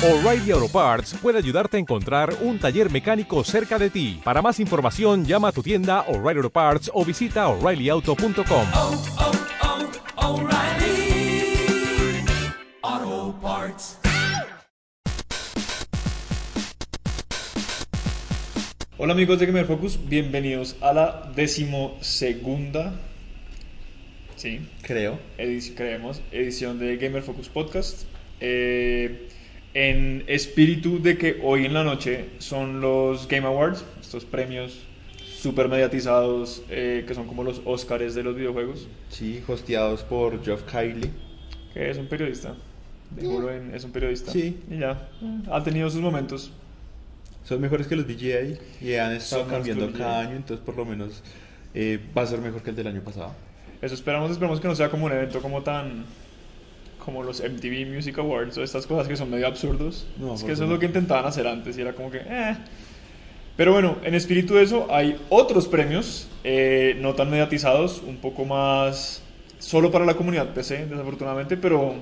O'Reilly Auto Parts puede ayudarte a encontrar un taller mecánico cerca de ti. Para más información, llama a tu tienda O'Reilly Auto Parts o visita oreillyauto.com. oh, oh, Parts. Hola amigos de Gamer Focus, bienvenidos a la decimosegunda, sí, Creo. creemos, edición de Gamer Focus Podcast. Eh, en espíritu de que hoy en la noche son los Game Awards, estos premios super mediatizados eh, que son como los Oscars de los videojuegos, Sí, hosteados por Geoff Kylie. que es un periodista, de juro en- es un periodista. Sí. Y ya, ha tenido sus momentos. Son mejores que los VGA y han estado Son cambiando cada año, entonces por lo menos eh, va a ser mejor que el del año pasado. Eso esperamos, esperamos que no sea como un evento como tan como los MTV Music Awards o estas cosas que son medio absurdos. No, es que eso es favor. lo que intentaban hacer antes y era como que eh. Pero bueno, en espíritu de eso hay otros premios eh, no tan mediatizados, un poco más solo para la comunidad PC, desafortunadamente, pero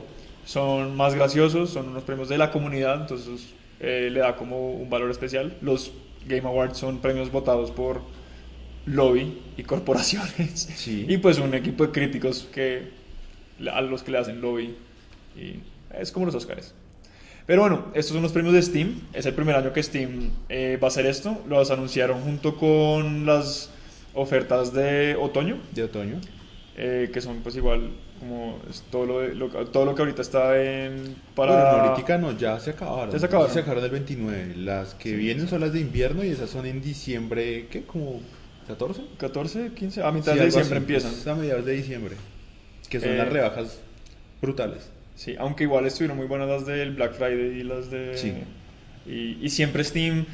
son más graciosos, son unos premios de la comunidad, entonces eh, le da como un valor especial. Los Game Awards son premios votados por lobby y corporaciones. Sí. Y pues un equipo de críticos que a los que le hacen lobby y es como los Oscars. Pero bueno, estos son los premios de Steam. Es el primer año que Steam eh, va a hacer esto. Los anunciaron junto con las ofertas de otoño, De otoño. eh, que son pues igual como es todo lo, lo- todo lo que ahorita está en para Bueno, no, ahorita no, ya se acabaron. Ya se acabaron. Se acabaron el 29. Las que Sí, vienen sí. son las de invierno y esas son en diciembre, ¿qué? ¿Como 14? 14, 15, a mitad Sí, de diciembre así, empiezan. a mediados de diciembre. Que son Eh, las rebajas brutales. Sí, aunque igual estuvieron muy buenas las del Black Friday y las de... Sí. Y, y siempre Steam,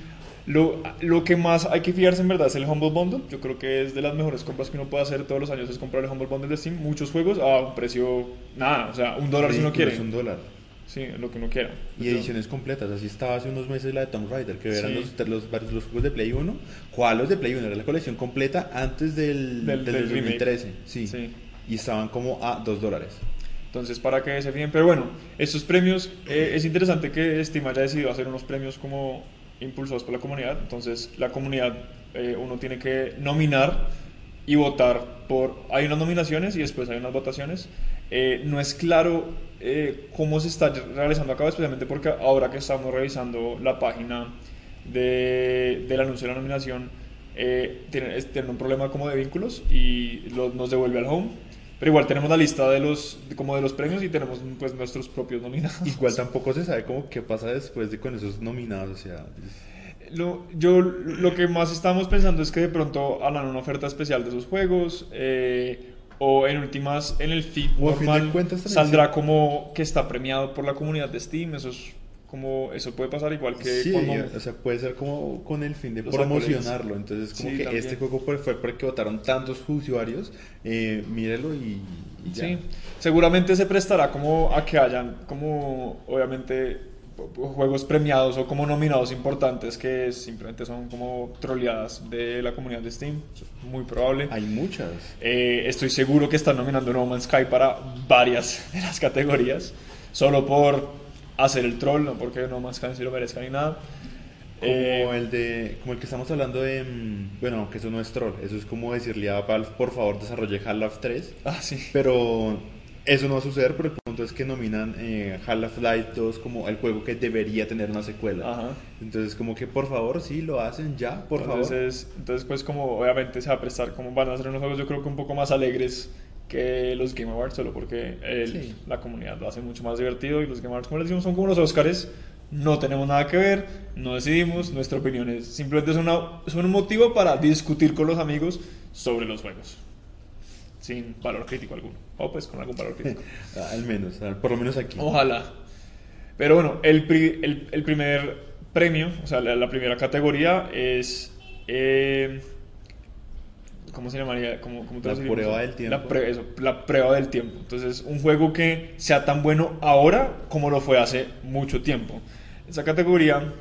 lo, lo que más hay que fijarse en verdad es el Humble Bundle. Yo creo que es de las mejores compras que uno puede hacer todos los años es comprar el Humble Bundle de Steam. Muchos juegos a un precio, nada, o sea, un dólar si uno quiere. Es un dólar. Sí, lo que uno quiera. Y ediciones completas, así estaba hace unos meses la de Tomb Raider, que eran Sí. los, los, varios- los juegos de Play 1. ¿Cuál los de Play 1? Era la colección completa antes del, Del- del, del remake. 2013. Sí. Sí. Y estaban como a 2 dólares. Entonces, para que se fijen. Pero bueno, estos premios, eh, es interesante que Steam haya decidido hacer unos premios como impulsados por la comunidad. Entonces, la comunidad, eh, uno tiene que nominar y votar por... Hay unas nominaciones y después hay unas votaciones. Eh, no es claro eh, cómo se está realizando a cabo, especialmente porque ahora que estamos revisando la página de, del anuncio de la nominación, eh, tienen un problema como de vínculos y lo- nos devuelve al home. Pero igual tenemos la lista de los, como de los premios y tenemos pues nuestros propios nominados. Igual tampoco se sabe como qué pasa después de con esos nominados. O sea, Lo, yo lo que más estamos pensando es que de pronto harán una oferta especial de esos juegos eh, o en últimas en el feed O fin de cuentas saldrá como que está premiado por la comunidad de Steam. Eso es como eso puede pasar igual que sí, cuando o sea, puede ser como con el fin de Los promocionarlo. Entonces, como Sí, que también. este juego fue, fue porque votaron tantos usuarios, eh, mírelo y, y ya. Sí, seguramente se prestará como a que hayan como obviamente juegos premiados o como nominados importantes que simplemente son como troleadas de la comunidad de Steam. Eso es muy probable. Hay muchas. Eh, estoy seguro que están nominando No Man's Sky para varias de las categorías, solo por hacer el troll, no porque No Sky se lo merezca ni nada. Como Eh, el de, como el que estamos hablando de, mm, bueno, que eso no es troll, eso es como decirle a Valve, por favor, desarrolle Half-Life 3, ah, sí. pero eso no va a suceder, pero el punto es que nominan eh, Half-Life 2 como el juego que debería tener una secuela. Ajá. Entonces, como que por favor, sí, lo hacen ya, por favor. entonces, entonces, pues como obviamente se va a prestar, como van a ser unos juegos yo creo que un poco más alegres que los Game Awards, solo porque el- Sí. la comunidad lo hace mucho más divertido y los Game Awards, como les decimos, son como los Oscars, no tenemos nada que ver, no decidimos, nuestra opinión es simplemente es, una, es un motivo para discutir con los amigos sobre los juegos, sin valor crítico alguno, o pues con algún valor crítico. Al menos, por lo menos aquí. Ojalá. Pero bueno, el, pri- el, el primer premio, o sea, la, la primera categoría es. eh, ¿Cómo se llamaría? ¿Cómo, cómo La traduciríamos prueba del tiempo. La, pre- eso, la prueba del tiempo. Entonces, un juego que sea tan bueno ahora como lo fue hace mucho tiempo. Esa categoría,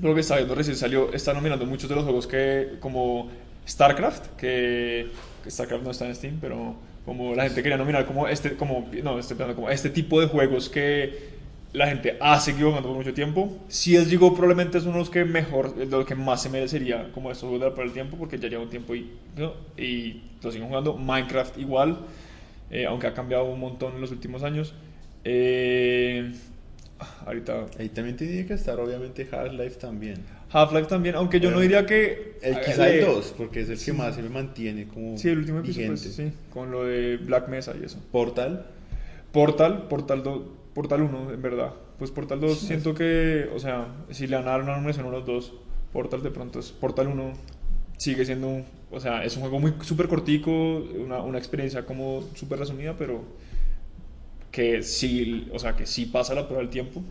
lo que está viendo recién salió, está nominando muchos de los juegos que, como StarCraft, que, que StarCraft no está en Steam, pero como la gente quería nominar como este, como, no, estoy pensando como este tipo de juegos que la gente ha seguido jugando por mucho tiempo. CSGO probablemente es uno de los que mejor, de los que más se merecería como estos juegos de por el tiempo, porque ya lleva un tiempo y, ¿no? y lo siguen jugando. Minecraft igual, eh, aunque ha cambiado un montón en los últimos años. Eh, ahorita Ahí también tiene que estar, obviamente, Half-Life también. Half-Life también, aunque yo no diría que... El eh, quizá el eh, 2, porque es el que más se me mantiene como Sí, el último episodio, pues, sí, con lo de Black Mesa y eso. Portal, Portal, Portal 2, Portal 1, en verdad. Pues Portal 2 Sí. siento que, o sea, si le van a dar una numeración a los dos, Portal de pronto es Portal 1 sigue siendo, un- o sea, es un juego muy súper cortico, una, una experiencia como súper resumida, pero que sí, o sea, que sí pasa la prueba del tiempo.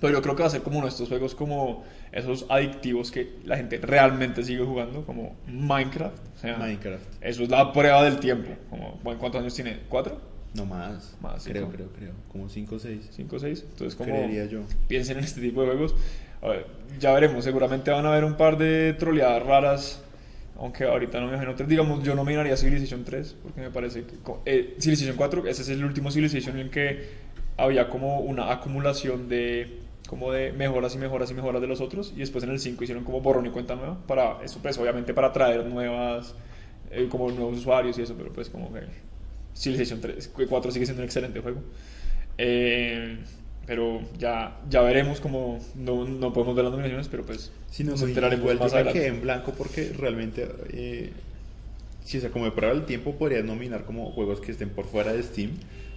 Pero yo creo que va a ser como uno de estos juegos como esos adictivos que la gente realmente sigue jugando, como Minecraft. O sea, Minecraft. Eso es la prueba del tiempo. Como, ¿Cuántos años tiene? ¿Cuatro? No más. Más, creo, creo, creo. Como 5 o 6. ¿Cinco o seis? Entonces, como Creería yo. piensen en este tipo de juegos. A ver, ya veremos. Seguramente van a haber un par de troleadas raras. Aunque ahorita no me imagino tres. Digamos, yo no miraría Civilization 3. Porque me parece que. eh, Civilization 4, ese es el último Civilization en el que había como una acumulación de. Como de mejoras y mejoras y mejoras de los otros. Y después en el 5 hicieron como borrón y cuenta nueva. Para eso, pues, obviamente, para traer nuevas. eh, como nuevos usuarios y eso. Pero pues, como que. Civilization 3, 4 sigue siendo un excelente juego. Eh, pero ya, ya veremos como no, no podemos ver las nominaciones, pero pues Si no, nos no, enteraremos igual más yo adelante. quedé en blanco porque realmente, eh, si de prueba del tiempo, podrías nominar como juegos que estén por fuera de Steam.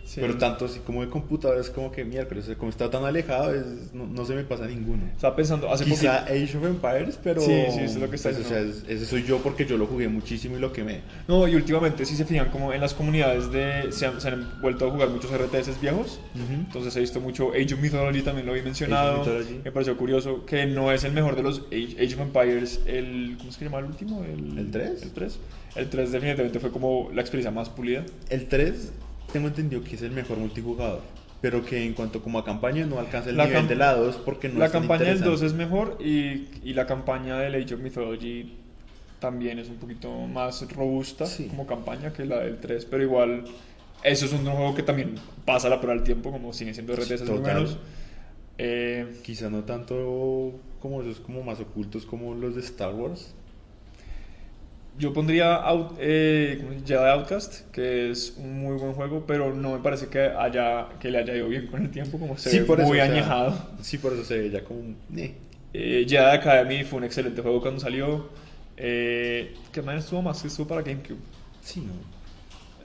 Sí. Pero tanto así como de computadores, como que miércoles, como está tan alejado, es- no, no se me pasa ninguno. Estaba pensando, hace Quizá poquito... Age of Empires, pero. Sí, sí, eso es lo que está pues, o sea, es- ese soy yo porque yo lo jugué muchísimo y lo quemé. No, y últimamente si se fijan como en las comunidades de... Se han, se han vuelto a jugar muchos RTS viejos. Entonces he visto mucho Age of Mythology, también lo había mencionado. Me pareció curioso que no es el mejor de los Age, Age of Empires, el... ¿Cómo es que se llama el último? El, ¿El tres? El 3. El 3 definitivamente fue como la experiencia más pulida. El 3, tengo entendido que es el mejor multijugador. Pero que en cuanto como a campaña no alcanza el La nivel de la 2 porque no la es tan campaña del 2 interesante. es mejor y, y la campaña del Age of Mythology también es un poquito más robusta Sí. como campaña que la del 3, pero igual eso es un juego que también pasa la prueba del tiempo, como siguen siendo RTS buenos. Eh, Quizá no tanto como esos como más ocultos como los de Star Wars. Yo pondría Out- eh. Jedi Outcast, que es un muy buen juego, pero no me parece que, haya, que le haya ido bien con el tiempo, como se ve muy o sea, añejado. sí, por eso se ve ya como... eh. Eh, Jedi Academy fue un excelente juego cuando salió. Eh, ¿Qué más estuvo más? Estuvo para GameCube. Sí, no.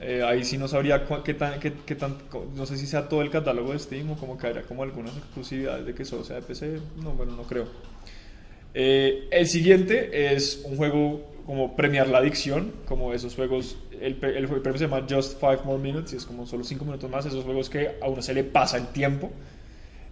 Eh, ahí sí no sabría qué tan, qué, qué tan, no sé si sea todo el catálogo de Steam o como que haya como algunas exclusividades de que solo sea de PC. No, bueno, no creo. Eh, el siguiente es un juego como premiar la adicción, como esos juegos, el, el, el premio se llama Just Five More Minutes y es como solo 5 minutos más, esos juegos que a uno se le pasa el tiempo.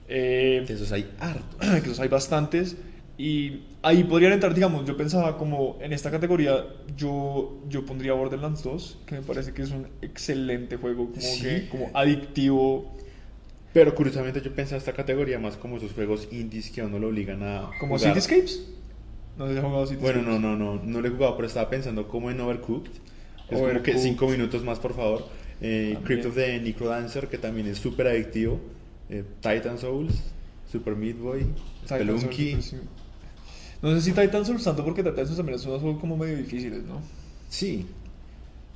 Eh, De esos hay harto. que esos hay bastantes y ahí podrían entrar, digamos, yo pensaba como en esta categoría yo, yo pondría Borderlands 2, que me parece que es un excelente juego, como, Sí. que, como adictivo, Pero curiosamente yo pensé en esta categoría más como esos juegos indies que a uno lo obligan a como jugar. Cityscapes. No sé si has jugado Cityscapes. Bueno, no, no, no, no lo he jugado, pero estaba pensando como en Overcooked. Es como que. 5 minutos más, por favor. Eh. Crypt of the Necrodancer, que también es súper adictivo. Eh, Titan Souls, Super Meat Boy, Spelunky. No sé si Titan Souls tanto porque Titan Souls también son como medio difíciles, ¿no? Sí,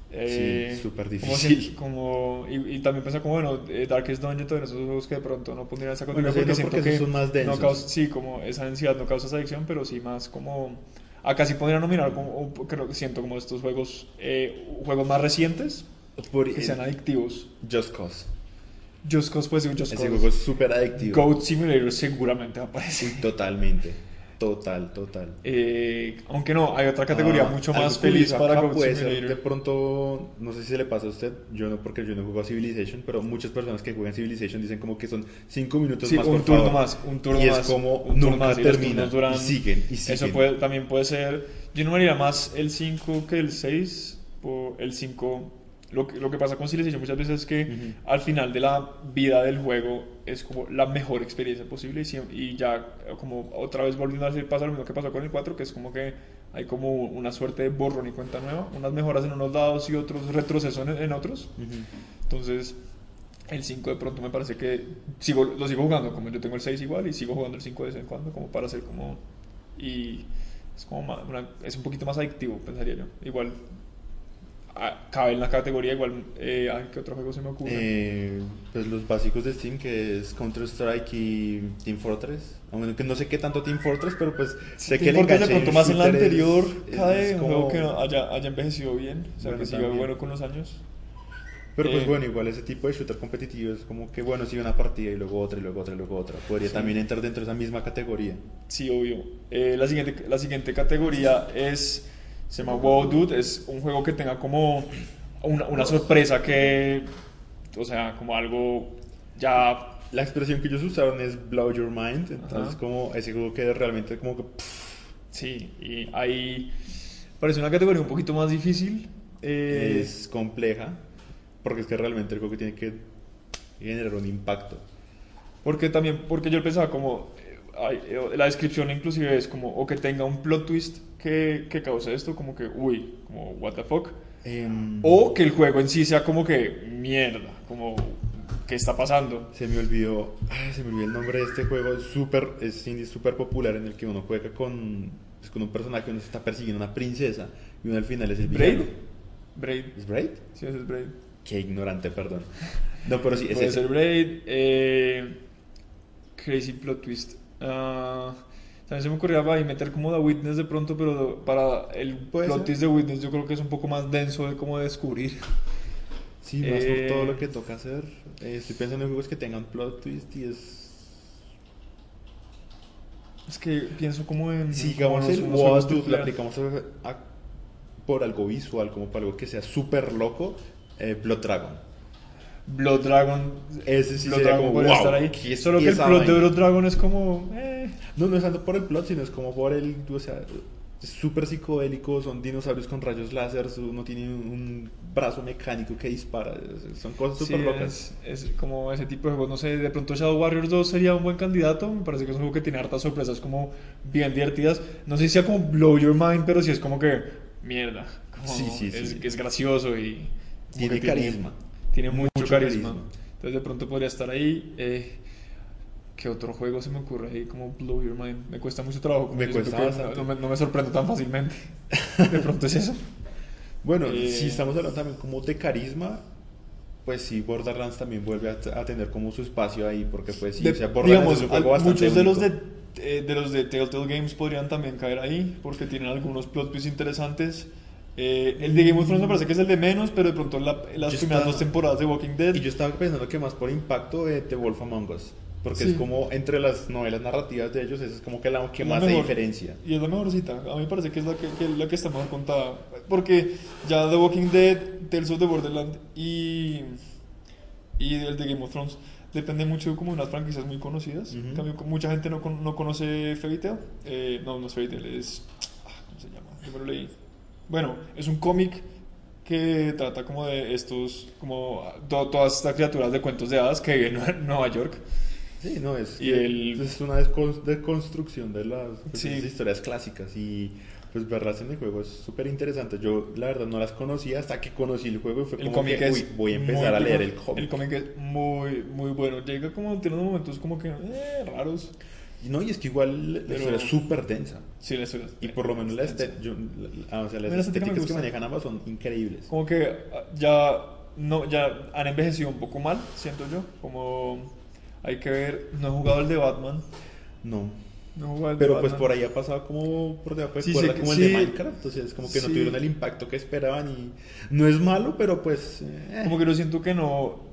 Eh, súper como difícil. Como, y, y también pensé como, bueno, eh, Darkest Dungeon, todos esos juegos que de pronto no pondría esa Bueno, categoría sí, no, porque que esos son más densos. no causa, sí, como esa ansiedad no causa esa adicción, pero sí más como... Acá sí podría nominar, como, creo que siento como estos juegos, eh, juegos más recientes por que sean adictivos. Just Cause. Just Cause, pues Just Ese Cause. juego es súper adictivo. Goat Simulator seguramente va a aparecer. Sí, totalmente. Total, total. Eh, aunque no, hay otra categoría Ah, mucho más feliz para Goat puede ser de pronto, no sé si se le pasa a usted, yo no porque yo no juego a Civilization, pero muchas personas que juegan Civilization dicen como que son 5 minutos Sí, más un por turno favor. más, un turno y más. es como un turno nunca más, y termina duran- y siguen y siguen. Eso puede, también puede ser. Yo no me haría más el 5 que el 6. Por el 5. Lo que, lo que pasa con Civilization muchas veces es que al final de la vida del juego es como la mejor experiencia posible y, y ya como otra vez volviendo a decir pasa lo mismo que pasó con el 4 que es como que hay como una suerte de borrón y cuenta nueva unas mejoras en unos lados y otros retrocesos en, en otros. Entonces El 5 de pronto me parece que sigo, lo sigo jugando, como yo tengo el 6 igual y sigo jugando el 5 de vez en cuando, como para hacer como... Y es como una- es un poquito más adictivo, pensaría yo. Igual, cabe en la categoría, igual, eh, ¿qué otro juego se me ocurre? Eh, pues los básicos de Steam, que es Counter-Strike y Team Fortress. Aunque no sé qué tanto Team Fortress, pero pues sé que Team le Fortress de enganché pronto en más en la anterior cae un como- juego que haya, haya envejecido bien, o sea, Bueno, que siga también. bueno con los años. Pero pues Eh, bueno, igual ese tipo de shooter competitivo es como que bueno, sigue una partida y luego otra y luego otra y luego otra. Podría Sí. también entrar dentro de esa misma categoría. Sí, obvio. Eh, la, siguiente, la siguiente categoría es, se llama Wow Dude, es un juego que tenga como una, una sorpresa que, o sea, como algo ya... La expresión que ellos usaron es blow your mind, entonces Ajá. como ese juego que realmente como que pff, Sí, y ahí parece una categoría un poquito más difícil. eh, es compleja, porque es que realmente el juego tiene que generar un impacto. Porque también, porque yo pensaba como, eh, eh, la descripción inclusive es como, o que tenga un plot twist que, que cause esto, como que, uy, como, what the fuck. Em, O que el juego en sí sea como que, mierda, como, ¿qué está pasando? Se me olvidó, ay, se me olvidó el nombre de este juego, es súper, es indie súper popular en el que uno juega con, pues, con un personaje, uno se está persiguiendo a una princesa y uno al final es el Braid. villano. Braid. ¿Es Braid? Sí, ese es Braid. Qué ignorante, perdón. No, pero sí, es Puede ese. ser Braid. eh, crazy Plot Twist. Ah, también se me ocurría ahí meter como The Witness de pronto, pero para el Plot. Twist de Witness yo creo que es un poco más denso de cómo descubrir. Sí, más Eh, por todo lo que toca hacer. Eh, estoy pensando en juegos que tengan plot twist y es... Es que pienso como en. Si como digamos el WOD lo aplicamos a- a- por algo visual, como para algo que sea súper loco, eh, Blood Dragon. Blood Dragon. Ese sí Blood sería Dragon como, podría wow, estar ahí. ¿qué es Solo que el plot de? Blood Dragon es como. No, no es tanto por el plot, sino es como por el, o sea, es súper psicodélico, son dinosaurios con rayos láser, uno tiene un brazo mecánico que dispara, son cosas sí, súper locas. es, es como ese tipo de juegos. No sé, de pronto Shadow Warriors 2 sería un buen candidato. Me parece que es un juego que tiene hartas sorpresas como bien divertidas. No sé si sea como blow your mind, pero sí es como que. Mierda. como Sí, sí, es, sí. es gracioso y. Tiene carisma. Tiene mucho, Mucho carisma. carisma. Entonces de pronto podría estar ahí. Eh, ¿Qué otro juego se me ocurre ahí como Blow Your Mind? Me cuesta mucho trabajo. Me cuesta. No, no me, no me sorprendo tan fácilmente. De pronto es eso. Bueno, Eh, si estamos hablando también como de carisma, pues sí, Borderlands también vuelve a, a tener como su espacio ahí, porque pues sí, De- o sea, Borderlands digamos, es un juego al- bastante muchos de los de, eh, de los de Telltale Games podrían también caer ahí porque tienen algunos plot twists interesantes. Eh, el de Game of Thrones me parece que es el de menos, pero de pronto la- las Yo primeras estaba- dos temporadas de Walking Dead. Y yo estaba pensando que más por impacto de The Wolf Among Us, porque Sí. es como entre las novelas narrativas de ellos, esa es como que la que la más se mejor. diferencia. Y es la mejorcita. A mí me parece que es la que, que la que está mejor contada. Porque ya The Walking Dead, Tales of the Borderland y, y el de Game of Thrones depende mucho como de unas franquicias muy conocidas. Ujú. En cambio, mucha gente no, no conoce Fairy Tail. Eh, no, no es Fairy Tail, es... ah, ¿Cómo se llama? Yo me lo leí. Bueno, es un cómic que trata como de estos, como to- todas estas criaturas de cuentos de hadas que viven en Nueva York. Sí, no, es, Y el- es una descon- deconstrucción de las pues, Sí. historias clásicas y pues verlas en el juego es súper interesante. Yo la verdad no las conocía hasta que conocí el juego y fue El como cómic que, es uy, voy a empezar a leer el cómic. El cómic es muy, muy bueno. Llega como, tiene unos momentos como que eh, raros. No, y es que igual la Pero- historia es súper densa. Sí, la historia. Y por lo menos la es yo- la- o sea, las estéticas que manejan ambas son increíbles. Como que ah, ya, no, ya han envejecido un poco mal, siento yo. Como hay que ver, no he jugado el de Batman. No. No he jugado el Pero de pues Batman. por ahí ha pasado como por debajo de Sí, cuerda sé como el sí. de Minecraft. Entonces es como que no Sí. tuvieron el impacto que esperaban y no es malo, pero pues... eh, Como que yo siento que no.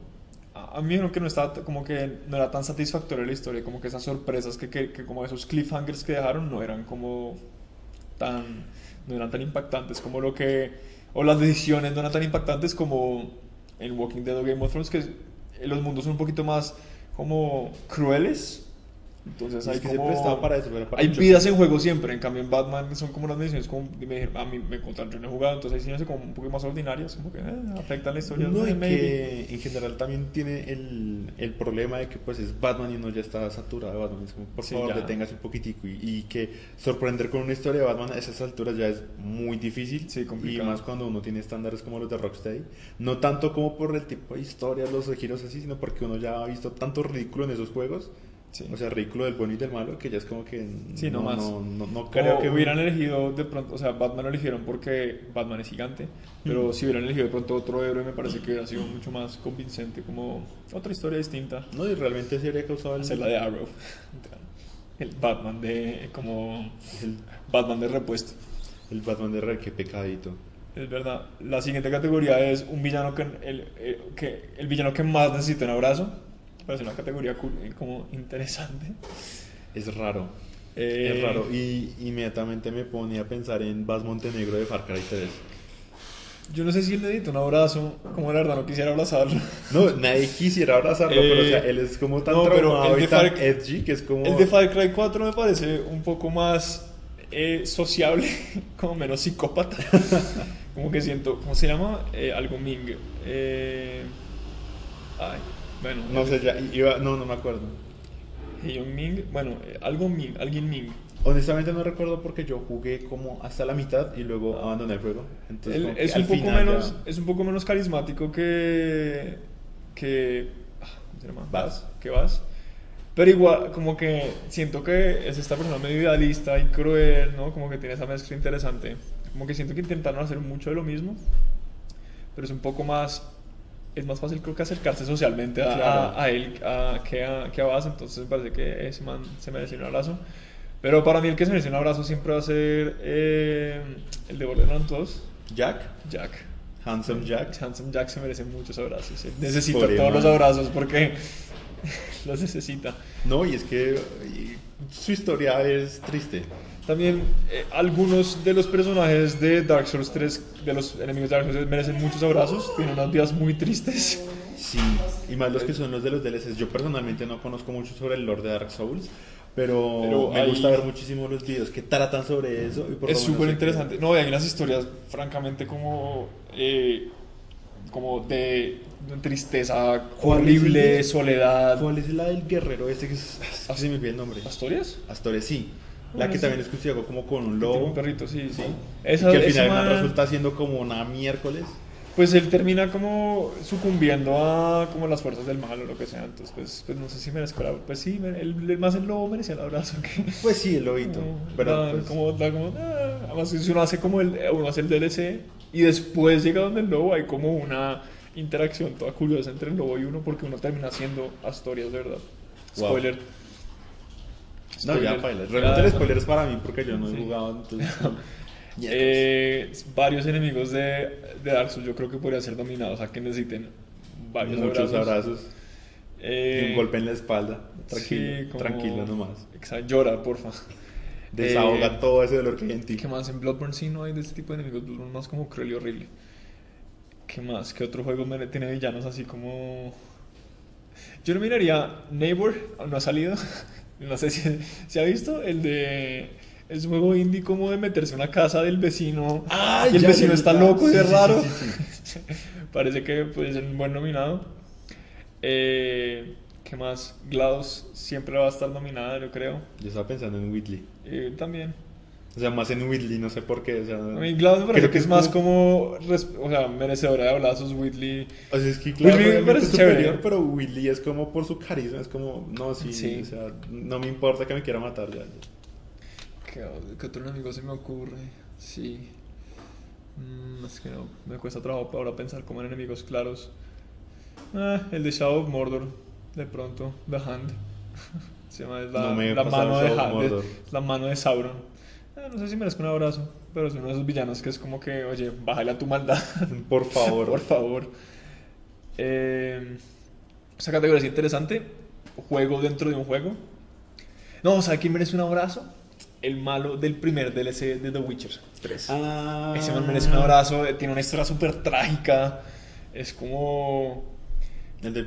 A mí creo que no estaba, como que no era tan satisfactoria la historia, como que esas sorpresas que, que, que como esos cliffhangers que dejaron no eran como tan, no eran tan impactantes como lo que, o las decisiones no eran tan impactantes como en Walking Dead o Game of Thrones, que los mundos son un poquito más como crueles, Entonces Es hay que se como... prestaba para eso, pero para hay vidas en juego siempre, en cambio en Batman son como unas misiones como me a mí me contaron, yo no he jugado, entonces hay misiones como un poco más ordinarias, como que eh, afectan la historia. No, sé, y que en general también tiene el, el problema de que pues es Batman y uno ya está saturado de Batman. Es como, por Sí, favor, ya. deténgase un poquitico. Y, y que sorprender con una historia de Batman a esas alturas ya es muy difícil. Sí, y complicado. más cuando uno tiene estándares como los de Rocksteady. No tanto como por el tipo de historia, los giros así, sino porque uno ya ha visto tanto ridículo en esos juegos. Sí. O sea, ridículo del bueno y del malo, que ya es como que Sí, no más. no, no, no Como creo que hubieran elegido de pronto, o sea, Batman lo eligieron porque Batman es gigante, pero si hubieran elegido de pronto otro héroe me parece que hubiera sido mucho más convincente, como otra historia distinta. No, y realmente se habría causado el, Hacer la de Arrow. El Batman de, como, el, Batman de repuesto. el Batman de Red, qué pecadito. Es verdad. La siguiente categoría es un villano que el, el- que el villano que más necesita un abrazo. Parece una categoría cool, eh, como interesante. Es raro. Eh, Es raro. Y inmediatamente me ponía a pensar en Bas Montenegro de Far Cry 3. Yo no sé si él necesita un abrazo, como la verdad no quisiera abrazarlo. No, nadie quisiera abrazarlo, Eh, pero o sea, él es como tan no, pero el de Far- edgy que es como... El de Far Cry 4 me parece un poco más eh, sociable, como menos psicópata. como que siento, ¿cómo se llama? Eh, algo Ming. Eh, ay, bueno. No sé, ya iba... No, no me acuerdo. Heiyun Ming, bueno, eh, algo Ming, alguien Ming. Honestamente no recuerdo porque yo jugué como hasta la mitad y luego abandoné el juego. Entonces, que es, un poco menos, ya- es un poco menos carismático que. que. ah, ¿Cómo se llama? Baz. Que vas. Pero igual, como que siento que es esta persona medio idealista y cruel, ¿no? Como que tiene esa mezcla interesante. Como que siento que intentaron hacer mucho de lo mismo, pero es un poco más. Es más fácil, creo que acercarse socialmente a, Claro. a- a él a- que, a, que Baz. Entonces me parece que ese man se merece un abrazo. Pero para mí, el que se merece un abrazo siempre va a ser eh, el de Borderlands 2. Jack, Jack. Handsome Jack. Handsome Jack se merece muchos abrazos. Él necesita todos los man. abrazos porque los necesita. No, y es que su historia es triste. También eh, algunos de los personajes de Dark Souls 3, de los enemigos de Dark Souls 3, merecen muchos abrazos. Tienen unas vidas muy tristes. Sí, y más los que son los de los DLCs. Yo personalmente no conozco mucho sobre el lore de Dark Souls, pero, Pero me hay- gusta ver muchísimo los videos que tratan sobre eso. y por Es súper interesante. No, y hay unas historias, francamente, como. eh, como de, tristeza ¿Cuál es horrible, soledad. ¿Cuál es la del guerrero este que es... se me olvidó el nombre. ¿Asturias? Astores, sí. La que sí. también es construida como con un lobo. Un perrito, sí, sí. Y Esa- que al final man- resulta siendo como una miércoles. Pues él termina como sucumbiendo a como las fuerzas del mal o lo que sea. Entonces, pues, pues no sé si merezco la... Pues sí, el, el más el lobo merecía el abrazo. Que, Pues sí, el lobito. como, pero da- pues, como, da como, ah, además, si uno hace como el, uno hace el DLC y después llega donde el lobo, hay como una interacción toda curiosa entre el lobo y uno porque uno termina haciendo Astorias, de verdad. Wow. No, ya, paila. Realmente Ya, el spoiler es para mí porque yo no he jugado. Entonces, Eh, varios enemigos de, de Dark Souls yo creo que podrían ser dominados a que necesiten varios muchos abrazos. abrazos. Eh, y un golpe en la espalda. Tranquilo, sí, como- tranquilo nomás. Exacto, llora, porfa. Desahoga Eh, todo ese dolor que hay en ti. ¿Qué más? En Bloodborne sí no hay de este tipo de enemigos. Bloodborne más como cruel y horrible. ¿Qué más? ¿Qué otro juego tiene villanos así como...? Yo no miraría Neighbor, no ha salido. No sé si, si ha visto el de... Es un juego indie como de meterse en una casa del vecino Ah, y el vecino está loco y es raro. sí, sí, Parece que puede ser un buen nominado. Eh, ¿Qué más? GLaDOS siempre va a estar nominada, yo creo. Yo estaba pensando en Whitley. Eh, también. O sea, más en Whitley, no sé por qué. O sea, A mí GLaDOS me parece creo que es más como, o sea, merecedora de abrazos, Whitley. O sea, es que claro, Whitley me obviamente parece es superior, chévere. pero Whitley es como por su carisma, es como, no, sí, Sí. o sea, no me importa que me quiera matar ya. ¿Qué, qué otro enemigo se me ocurre? Sí. Mm, es que no, me cuesta trabajo ahora pensar como en enemigos claros. Ah, el de Shadow of Mordor, de pronto, The Hand. Se llama, la, No mano de, Shadow of Ha- de- Mordor. la mano de Sauron. Ah, no sé si merezco un abrazo, pero es uno de esos villanos que es como que, oye, bájale a tu maldad. Por favor. Por favor. Eh, esa categoría es interesante. Juego dentro de un juego. No, ¿sabe quién merece un abrazo? El malo del primer DLC de The Witcher 3. Ah. Ese man merece un abrazo. eh, Tiene una historia súper trágica. Es como. El de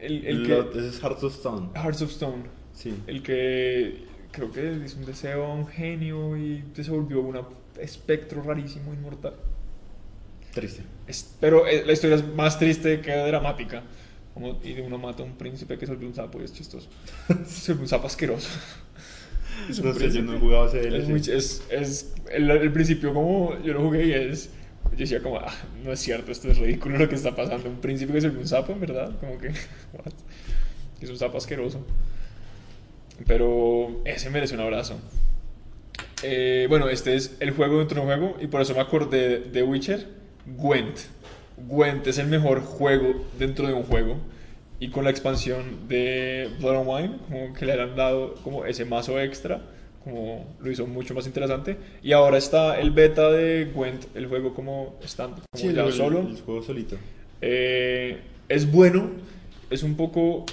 El, el Blood- que. es Hearts of Stone. Hearts of Stone. Sí. El que creo que hizo un deseo a un genio y se volvió un espectro rarísimo, inmortal. Triste. Es- pero eh, la historia es más triste que dramática. Como, y de uno mata a un príncipe que se volvió un sapo y es chistoso. se volvió un sapo asqueroso. Es No sé, yo no he jugado Es, es, es el, el principio como yo lo jugué y es yo decía como ah, no es cierto esto es ridículo lo que está pasando un príncipe que se volvió un sapo en verdad como que what? es un sapo asqueroso pero ese merece un abrazo. Eh, bueno este es el juego dentro de un juego y por eso me acordé de Witcher Gwent. Gwent es el mejor juego dentro de un juego y con la expansión de Blood and Wine como que le han dado como ese mazo extra como lo hizo mucho más interesante. Y ahora está el beta de Gwent el juego como stand como Sí, ya el, solo. el juego solito. eh, es bueno, es un poco...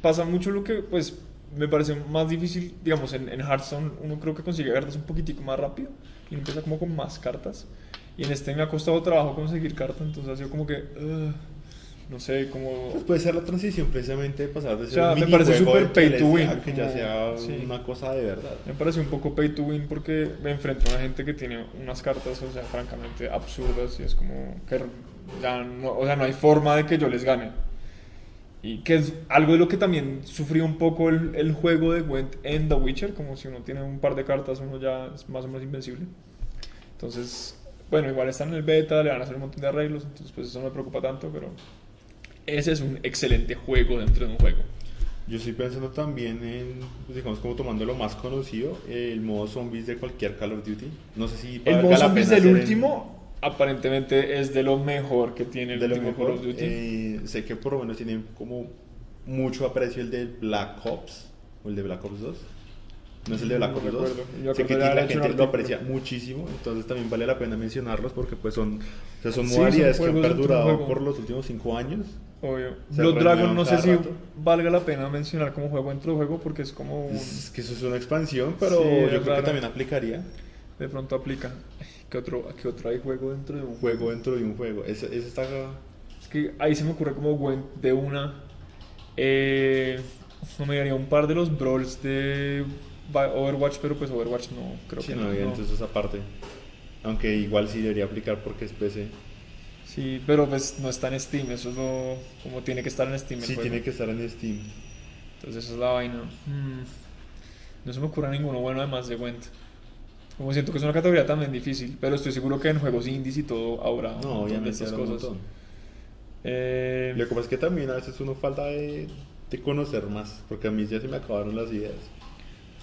Pasa mucho lo que, pues, me parece más difícil, digamos, en, en Hearthstone uno creo que consigue cartas un poquitico más rápido y empieza como con más cartas. Y en este me ha costado trabajo conseguir cartas, entonces ha sido como que... ugh, no sé, como... Pues puede ser la transición precisamente de pasar de ser sea, un me parece súper pay to win, que ya sea sí. una cosa de verdad. Me parece un poco pay to win porque me enfrento a una gente que tiene unas cartas, o sea, francamente absurdas y es como que ya no, o sea, no hay forma de que yo les gane. Y que es algo de lo que también sufrió un poco el, el juego de Gwent en The Witcher, como si uno tiene un par de cartas, uno ya es más o menos invencible. Entonces, bueno, igual están en el beta, le van a hacer un montón de arreglos, entonces pues eso no me preocupa tanto, pero ese es un excelente juego dentro de un juego. Yo estoy pensando también en, pues, digamos, como tomando lo más conocido, el modo zombies de cualquier Call of Duty. No sé si El modo zombies del hacer en- último aparentemente es de lo mejor que tiene el de último mejor. Call of Duty. eh, sé que por lo menos tienen como mucho aprecio el de Black Ops o el de Black Ops 2. No es el de Black No Ops 2. recuerdo. Yo Sé que la gente lo aprecia muchísimo, entonces también vale la pena mencionarlos porque pues son, o sea, son Sí, son modalidades que han perdurado por los últimos 5 años. Obvio. Blood Dragon no sé cada si rato. valga la pena mencionar como juego dentro de juego porque es como un- Es que eso es una expansión, pero Sí, yo creo raro. que también aplicaría de pronto aplica. ¿Qué otro, ¿Qué otro hay juego dentro de un juego dentro de un juego. Ese, ese está... Es que ahí se me ocurre como Gwent de una. Eh, no me daría un par de los brawls de Overwatch, pero pues Overwatch no creo Sí, que no, no. entonces esa parte. Aunque igual sí debería aplicar porque es PC. Sí, pero pues no está en Steam, eso es lo, como tiene que estar en Steam. el Sí, juego. tiene que estar en Steam. Entonces esa es la vaina. Mm, No se me ocurre ninguno bueno además de Gwent. Como siento que es una categoría también difícil, pero estoy seguro que en juegos indies y todo habrá No, obviamente estas cosas. Eh, Lo que pasa es que también a veces uno falta de, de conocer más, porque a mí ya se me acabaron las ideas.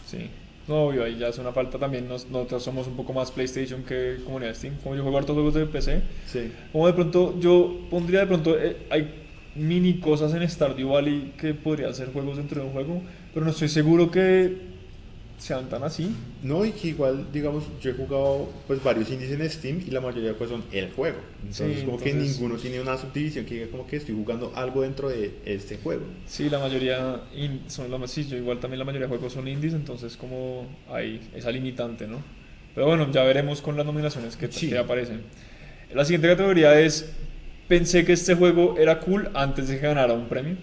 sí. No, obvio, ahí ya es una falta también. Nos- nosotros somos un poco más PlayStation que comunidad Steam. Como yo juego hartos juegos de PC, Sí. como de pronto yo pondría de pronto eh, hay mini cosas en Stardew Valley que podrían ser juegos dentro de un juego, pero no estoy seguro que sean tan así. No, y que igual, digamos, yo he jugado pues varios indies en Steam y la mayoría pues son el juego. Entonces Sí, como que entonces- ninguno tiene una subdivisión que diga como que estoy jugando algo dentro de este juego. Sí, la mayoría in- son la sí, yo igual también la mayoría de juegos son indies, entonces como hay esa limitante, ¿no? Pero bueno, ya veremos con las nominaciones que, Sí. que aparecen. La siguiente categoría es pensé que este juego era cool antes de que ganara un premio.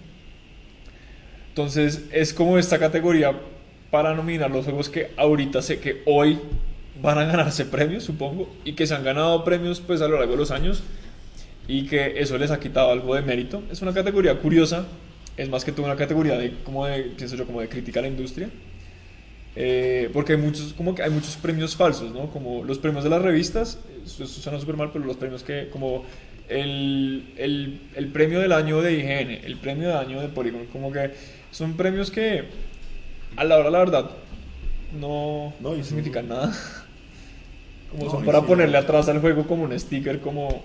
Entonces, es como esta categoría para nominar los juegos que ahorita sé que hoy van a ganarse premios, supongo, y que se han ganado premios pues a lo largo de los años y que eso les ha quitado algo de mérito. Es una categoría curiosa, es más que todo una categoría de, como de, pienso yo, como de crítica a la industria. Eh, porque hay muchos, como que hay muchos premios falsos, ¿no? Como los premios de las revistas, eso, suena súper mal, pero los premios que, como el, el, el premio del año de IGN, el premio del año de Polygon, como que son premios que, a la hora, la verdad, no, No, no significan nada. Como No, son para sí. ponerle atrás al juego como un sticker, como.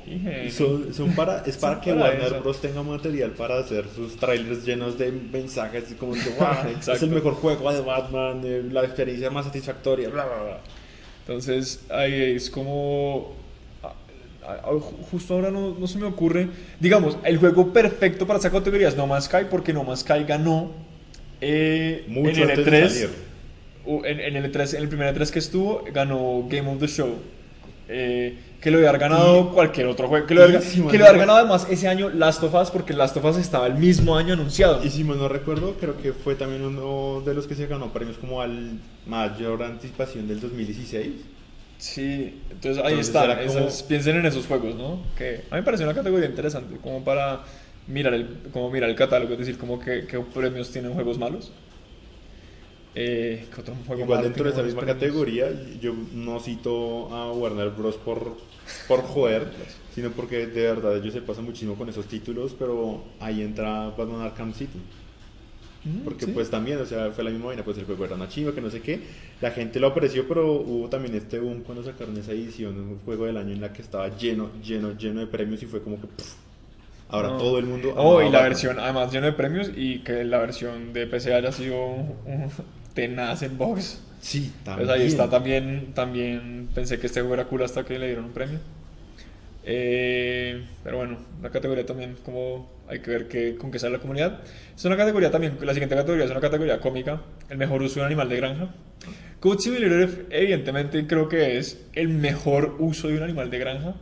Son, son para, es para que para Warner eso. Bros. tenga material para hacer sus trailers llenos de mensajes como que "Wow, es el mejor juego de Batman, eh, la experiencia más satisfactoria, bla, bla, bla. Entonces, ahí es como... Justo ahora no, no se me ocurre. Digamos, el juego perfecto para esa categoría es No Man's Sky, porque No Man's Sky ganó eh, Mucho en el antes de E3. salir. u- En, en el E3, en el primer E3 que estuvo, ganó Game of the Show. eh, que lo hubiera ganado cualquier otro juego. Que lo hubiera, si que lo hubiera ganado además ese año Last of Us, porque Last of Us estaba el mismo año anunciado. Y si mal no recuerdo, creo que fue también uno de los que se ganó premios como al mayor anticipación del 2016. Sí, entonces ahí Entonces está. como- piensen en esos juegos, ¿no? Que a mí me pareció una categoría interesante, como para mirar el, como mirar el catálogo, es decir, como que, qué premios tienen juegos malos. Eh, ¿qué otro juego Igual malo dentro de esa misma premios? categoría, yo no cito a Warner Bros. por, por joder, sino porque de verdad ellos se pasan muchísimo con esos títulos, pero ahí entra Batman Arkham City. Mm, Porque sí. pues también, o sea, fue la misma vaina, pues el juego era una chiva, que no sé qué. La gente lo apreció, pero hubo también este boom cuando sacaron esa edición, un juego del año en la que estaba lleno, lleno, lleno de premios y fue como que... pff, ahora No. todo el mundo... Oh, y la Batman. versión, además lleno de premios y que la versión de PC haya sido un- tenaz en box. Sí, también. Pues ahí está también, también pensé que este juego era cool hasta que le dieron un premio. Eh, pero bueno, la categoría también, como hay que ver qué, con qué sale la comunidad. Es una categoría también, la siguiente categoría es una categoría cómica, el mejor uso de un animal de granja. Code Simulator evidentemente creo que es el mejor uso de un animal de granja.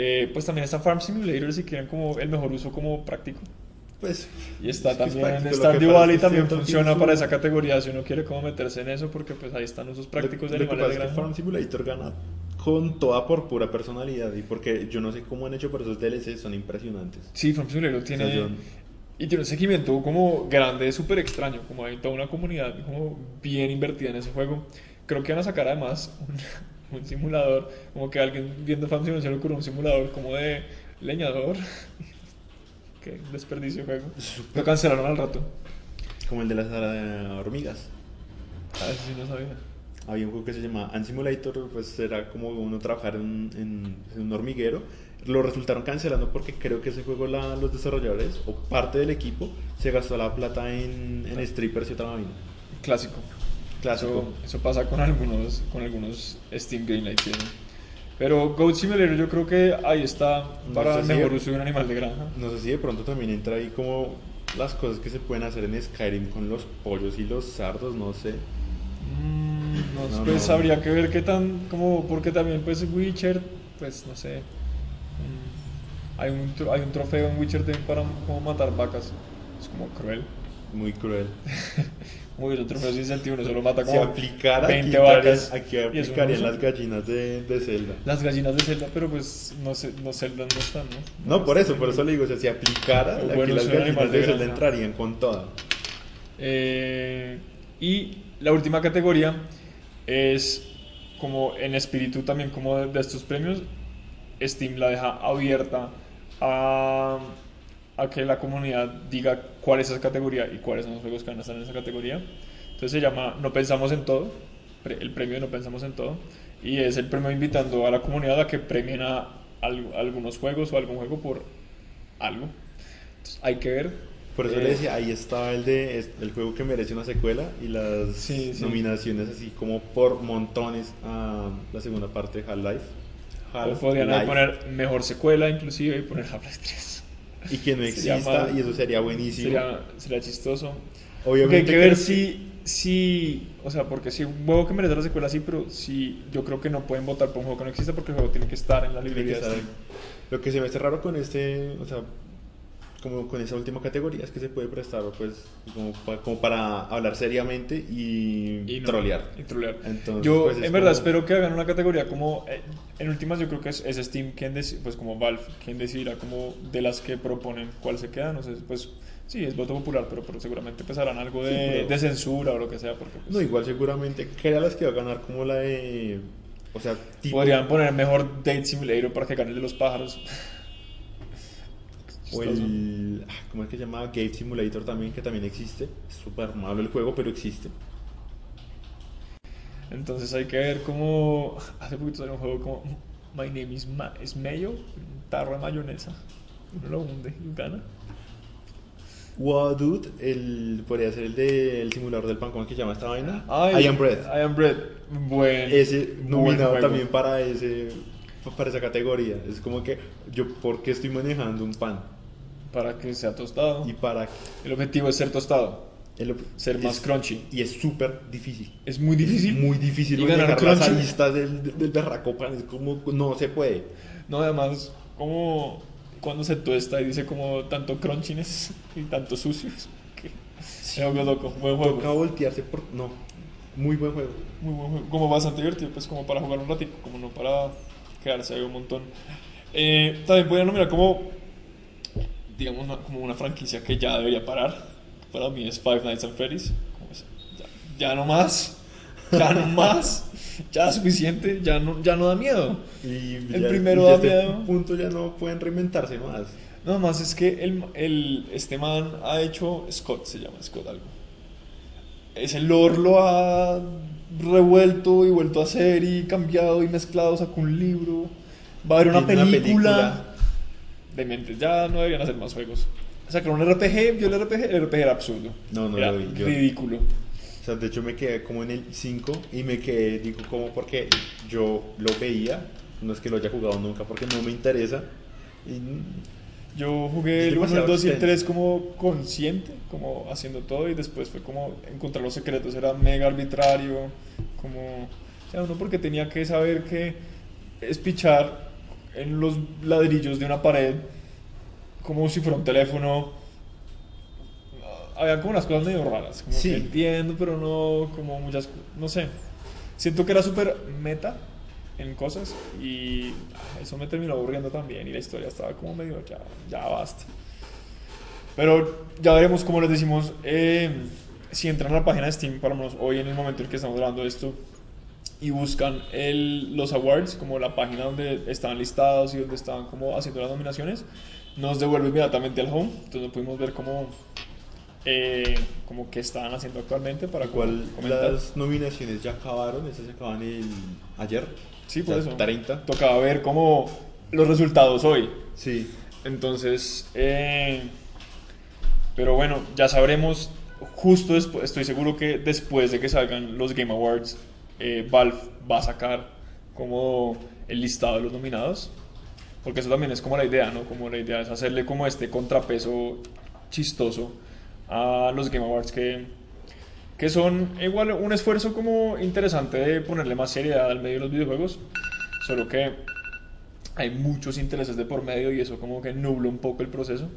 Eh, pues también está Farm Simulator si quieren como el mejor uso como práctico. Pues, Y está es es también lo que pasa Valley es también funciona su- para esa categoría si uno quiere como meterse en eso porque pues ahí están usos prácticos de lo que animales de pasa es que. Farm Simulator gana con toda por pura personalidad y porque yo no sé cómo han hecho, pero esos DLC son impresionantes. Sí, Farm Simulator tiene O sea, yo- y tiene un seguimiento como grande, súper extraño, como hay toda una comunidad como bien invertida en ese juego. Creo que van a sacar además un simulador, como que alguien viendo Farm Simulator se le ocurrió un simulador como de leñador. Qué desperdicio de juego. Lo cancelaron al rato. Como el de las hormigas. A ver si no sabía. Había un juego que se llama Ant Simulator, pues era como uno trabajar en, en- en un hormiguero. Lo resultaron cancelando porque creo que ese juego la- los desarrolladores o parte del equipo se gastó la plata en, en strippers y otra vaina. Clásico. Clásico. Eso, pasa con algunos, con algunos Steam Greenlight. tienen. Pero Goat Simulator yo creo que ahí está No para sé el si- mejor uso de un animal de granja. No sé si de pronto también entra ahí como las cosas que se pueden hacer en Skyrim con los pollos y los sardos, no sé. Mm, no, No, pues no. habría que ver qué tan, como, porque también pues Witcher, pues no sé. mm, hay, un, hay un trofeo en Witcher también para como matar vacas. Es como cruel. Muy cruel. Muy el trofeo sin sentido, uno solo mata Si como aplicara, aquí, 20 entrarían- vacas. aquí es aplicarían las gallinas de, de Zelda. Las gallinas de Zelda, pero pues no sé, no Zelda no están, ¿no? No, por eso, por eso le digo, o sea, si aplicara, Pero aquí bueno, las es gallinas de de Zelda entrarían con toda. Eh, y la última categoría es como en espíritu también como de, de estos premios, Steam la deja abierta a, a que la comunidad diga cuál es esa categoría y cuáles son los juegos que van a estar en esa categoría. Entonces se llama No Pensamos en Todo, el premio de No Pensamos en Todo, y es el premio invitando a la comunidad a que premien a al- algunos juegos o algún juego por algo. Entonces, hay que ver. Por eso Eh, le decía, ahí estaba el de el juego que merece una secuela y las Sí, sí. nominaciones así como por montones a la segunda parte de Half-Life. O podrían poner mejor secuela inclusive y poner Half-Life 3. Y que no Sería exista mal. y eso sería buenísimo. Sería, sería chistoso. Obviamente hay que ver si, si, o sea, porque si un juego que merece la secuela sí, pero si yo creo que no pueden votar por un juego que no exista porque el juego tiene que estar en la que librería. estar-. Lo que se me hace raro con este, o sea, como con esa última categoría es que se puede prestar pues como, pa- como para hablar seriamente y, Y no- trolear. y trolear. Entonces, yo pues, es en verdad espero que hagan una categoría como eh, en últimas yo creo que es, es Steam quien pues como Valve quien decidirá como de las que proponen cuál se queda no sé pues sí es voto popular pero, pero seguramente empezarán algo de, Sí, pero- de censura o lo que sea porque pues, No, igual seguramente que era las que va a ganar como la de, o sea, tipo, podrían poner mejor Date Simulator para que gane el de los pájaros o el, ah, ¿cómo es que se llama? Gate Simulator también, que también existe. Es súper malo el juego, pero existe. Entonces hay que ver cómo. Hace poquito salió un juego como My Name is, Ma is Mayo, un tarro de mayonesa. Uno lo hunde y gana. Wow, dude, el, podría ser el del simulador del pan, ¿cómo es que se llama esta vaina? Ay, I Am Bread. I am Bread. Buen. Ese nominado también para ese para esa categoría. Es como que yo, ¿por qué estoy manejando un pan? Para que sea tostado. Y para El objetivo es ser tostado. El- ser más es- crunchy. Y es súper difícil. Es muy difícil. Muy difícil Y ganar las aristas del, del, berraco pan, es como no se puede. No, además, como cuando se tuesta y dice como tanto crunchiness y tanto sucios. Que es algo loco, buen juego. Toca voltearse por. No, muy buen juego. Muy buen juego. Como bastante divertido, pues como para jugar un ratito, como no para quedarse ahí un montón. Eh, también podría nominar como, digamos, una, como una franquicia que ya debería parar. Para mí es Five Nights at Freddy's. Es, ya, ya no más, ya no más, ya suficiente, ya no, ya no da miedo. Y El ya- primero y da este miedo. punto ya no pueden reinventarse más. Nada más es que el, el, este man ha hecho, Scott se llama, Scott algo. Ese lore lo ha revuelto y vuelto a hacer y cambiado y mezclado, sacó un libro. Va a haber una Tiene una película. Película. De mente, ya no deberían hacer más juegos. Sacaron un RPG, vio el RPG, el RPG era absurdo. No, no era lo vi, yo- ridículo. O sea, de hecho me quedé como en el 5 y me quedé, digo, como porque yo lo veía, no es que lo haya jugado nunca porque no me interesa. Y Yo jugué Es el 1, el demasiado 2 y el extenso. 3 como consciente, como haciendo todo y después fue como encontrar los secretos, era mega arbitrario, como... O sea, uno porque tenía que saber que espichar en los ladrillos de una pared como si fuera un teléfono. Había como unas cosas medio raras, como Sí. que entiendo, pero no, como muchas, no sé. Siento que era súper meta en cosas y ah, eso me terminó aburriendo también y la historia estaba como medio ya, ya basta. Pero ya veremos cómo les decimos, eh, si entran a la página de Steam, para menos hoy en el momento en el que estamos grabando esto, y buscan el, los awards, como la página donde estaban listados y donde estaban como haciendo las nominaciones, nos devuelve inmediatamente al home, entonces pudimos ver cómo, eh, como que estaban haciendo actualmente para cual comentar. las nominaciones ya acabaron, esas se acaban el ayer. Sí, por eso. 30. Tocaba ver cómo los resultados hoy. Sí. Entonces, eh, pero bueno, ya sabremos. Justo después, estoy seguro que después de que salgan los Game Awards, eh, Valve va a sacar como el listado de los nominados. Porque eso también es como la idea, ¿no? Como la idea es hacerle como este contrapeso chistoso a los Game Awards que, que son igual un esfuerzo como interesante de ponerle más seriedad al medio de los videojuegos. Solo que hay muchos intereses de por medio y eso como que nubla un poco el proceso.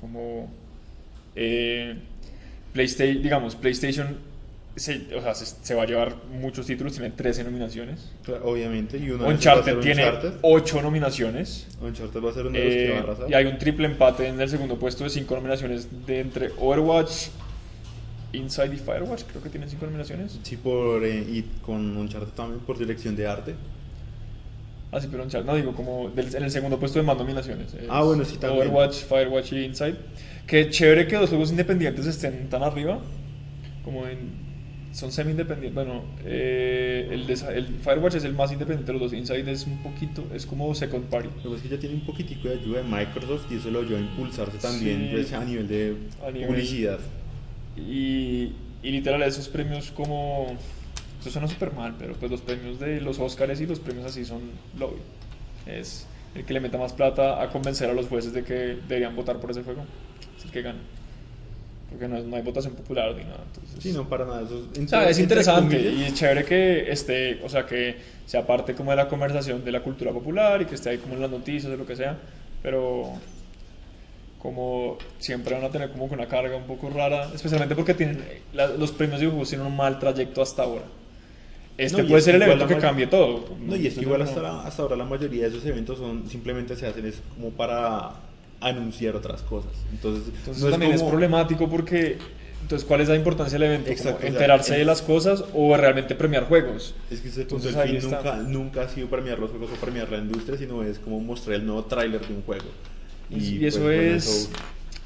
Como eh, PlayStation, digamos, PlayStation se, o sea, se, se va a llevar muchos títulos, tiene 13 nominaciones. Claro, obviamente. Y uno Uncharted tiene Uncharted. 8 nominaciones. Uncharted va a ser uno de los que va a Eh, arrasar. y hay un triple empate en el segundo puesto de 5 nominaciones de entre Overwatch, Inside y Firewatch, creo que tienen 5 nominaciones. Sí, por, eh, y con Uncharted también por dirección de arte. Ah, sí, pero Uncharted, no digo, como del- en el segundo puesto de más nominaciones. Es Ah, bueno, sí, también. Overwatch, Firewatch y Inside. Qué chévere que los juegos independientes estén tan arriba. Como en. Son semi-independientes. Bueno, eh, el, el Firewatch es el más independiente de los dos. Inside es un poquito. Es como second party. Lo que es que ya tiene un poquitico de ayuda de Microsoft y eso lo ayudó a impulsarse también Sí. pues, a nivel de A nivel- publicidad. Y, y literal, esos premios como. Eso suena súper mal, pero pues los premios de los Oscars y los premios así son lobby. Es el que le meta más plata a convencer a los jueces de que deberían votar por ese juego. Es el que gana. Porque no, es- no hay votación popular ni nada. Entonces, Sí, no, para nada. Eso, sea, es interesante y es chévere que esté, o sea, que sea parte como de la conversación de la cultura popular y que esté ahí como en las noticias o lo que sea, pero como siempre van a tener como una carga un poco rara, especialmente porque tienen la- los premios de dibujos tienen un mal trayecto hasta ahora. Este No, puede es ser el evento que cambie todo. No, y es que igual hasta, la- hasta ahora la mayoría de esos eventos son simplemente se hacen es como para anunciar otras cosas. Entonces, Entonces no también es, como- problemático porque entonces ¿cuál es la importancia del evento? Exacto, Como o sea, enterarse de las cosas o realmente premiar juegos. Es que ese punto Entonces, el fin nunca, nunca ha sido premiar los juegos o premiar la industria, sino es como mostrar el nuevo tráiler de un juego. Y, eso pues, es. eso-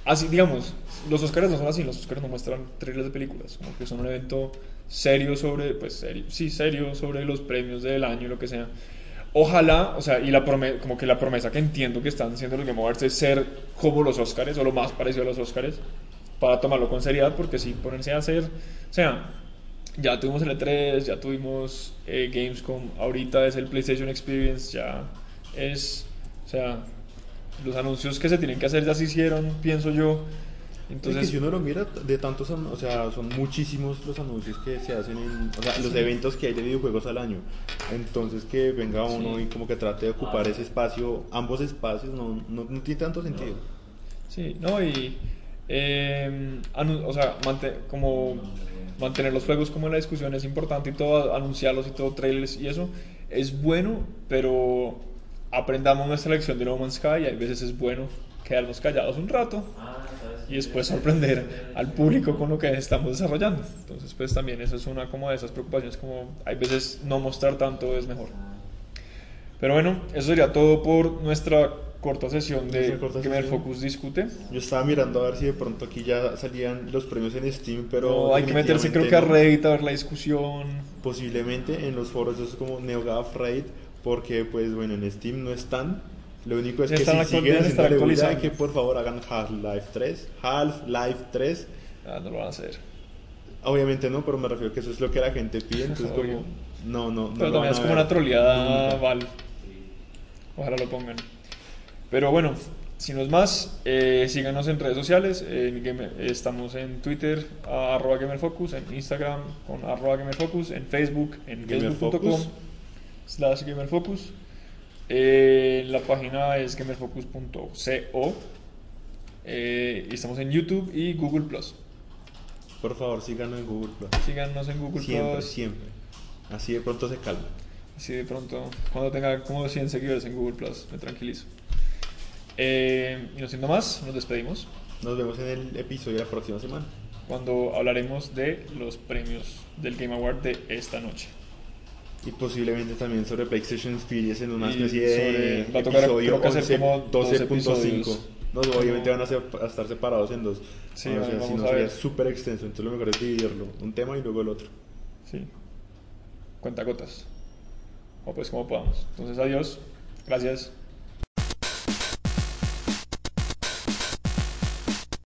Así, digamos, los Oscars no son así, los Oscars no muestran trailers de películas, como que son un evento serio sobre, pues, serio, sí, serio sobre los premios del año, lo que sea. Ojalá, o sea, y la prome- como que la promesa que entiendo que están haciendo los Game Awards es ser como los Oscars o lo más parecido a los Oscars para tomarlo con seriedad, porque si ponerse a hacer, o sea, ya tuvimos el E3, ya tuvimos eh, Gamescom, ahorita es el PlayStation Experience, ya es, o sea, los anuncios que se tienen que hacer ya se hicieron, pienso yo. Entonces, es que si uno lo mira, de tantos, an- o sea, son muchísimos los anuncios que se hacen en, o sea, los eventos que hay de videojuegos al año. Entonces que venga uno Sí. y como que trate de ocupar ese espacio, ambos espacios, no, no, no tiene tanto sentido. Sí, no, y. eh, o sea, como mantener los juegos como en la discusión es importante y todo, anunciarlos y todo, trailers y eso es bueno, pero aprendamos nuestra lección de No Man's Sky y a veces es bueno quedarnos callados un rato y después sorprender al público con lo que estamos desarrollando. Entonces, pues también eso es una como de esas preocupaciones, como hay veces no mostrar tanto es mejor. Pero bueno, eso sería todo por nuestra corta sesión de corta Gamer sesión. Focus Discute. Yo estaba mirando a ver si de pronto aquí ya salían los premios en Steam, pero Pero hay que meterse creo que a Reddit a ver la discusión. no. Posiblemente en los foros eso es como NeoGAF Raid, porque pues bueno, en Steam no están. Lo único es que están si siguen bulla, actualizando. que por favor hagan Half-Life 3, Half-Life 3. Ah, no lo van a hacer. Obviamente no, pero me refiero que eso es lo que la gente pide, entonces como no, no, no Pero también es como una troleada. Val. Ojalá lo pongan. Pero bueno, si no es más, eh, síganos en redes sociales. en Gamer- estamos en Twitter, a arroba GamerFocus, en Instagram con arroba GamerFocus, en Facebook, en facebook.com slash GamerFocus. Eh, la página es gamerfocus.co. Eh, y estamos en YouTube y Google Plus. Por favor, síganos en Google Plus. Síganos en Google Siempre, Plus. siempre. Así de pronto se calma. Así de pronto, cuando tenga como 100 seguidores en Google Plus, me tranquilizo. Eh, y no siendo más, nos despedimos Nos vemos en el episodio de la próxima semana. cuando hablaremos de los premios del Game Award de esta noche. Y posiblemente también sobre PlayStation Experience en una especie de va a tocar, episodio creo que hacer 11 como dos 12.5. episodios. No, obviamente van a, ser- a estar separados en dos. Sí, o sea, si no sería súper extenso, entonces lo mejor es dividirlo. Un tema y luego el otro. Sí. Cuenta gotas. O pues como podamos. Entonces, adiós. Gracias.